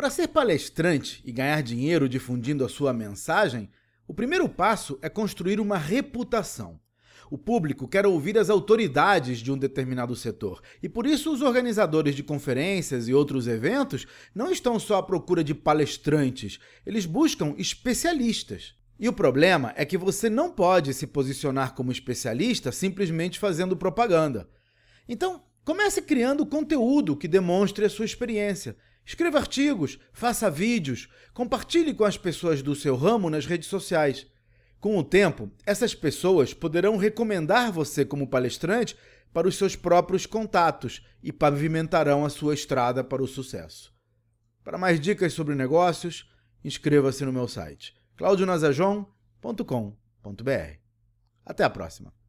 Para ser palestrante e ganhar dinheiro difundindo a sua mensagem, o primeiro passo é construir uma reputação. O público quer ouvir as autoridades de um determinado setor, e por isso os organizadores de conferências e outros eventos não estão só à procura de palestrantes, eles buscam especialistas. E o problema é que você não pode se posicionar como especialista simplesmente fazendo propaganda. Então, comece criando conteúdo que demonstre a sua experiência. Escreva artigos, faça vídeos, compartilhe com as pessoas do seu ramo nas redes sociais. Com o tempo, essas pessoas poderão recomendar você como palestrante para os seus próprios contatos e pavimentarão a sua estrada para o sucesso. Para mais dicas sobre negócios, inscreva-se no meu site claudionazajon.com.br. Até a próxima!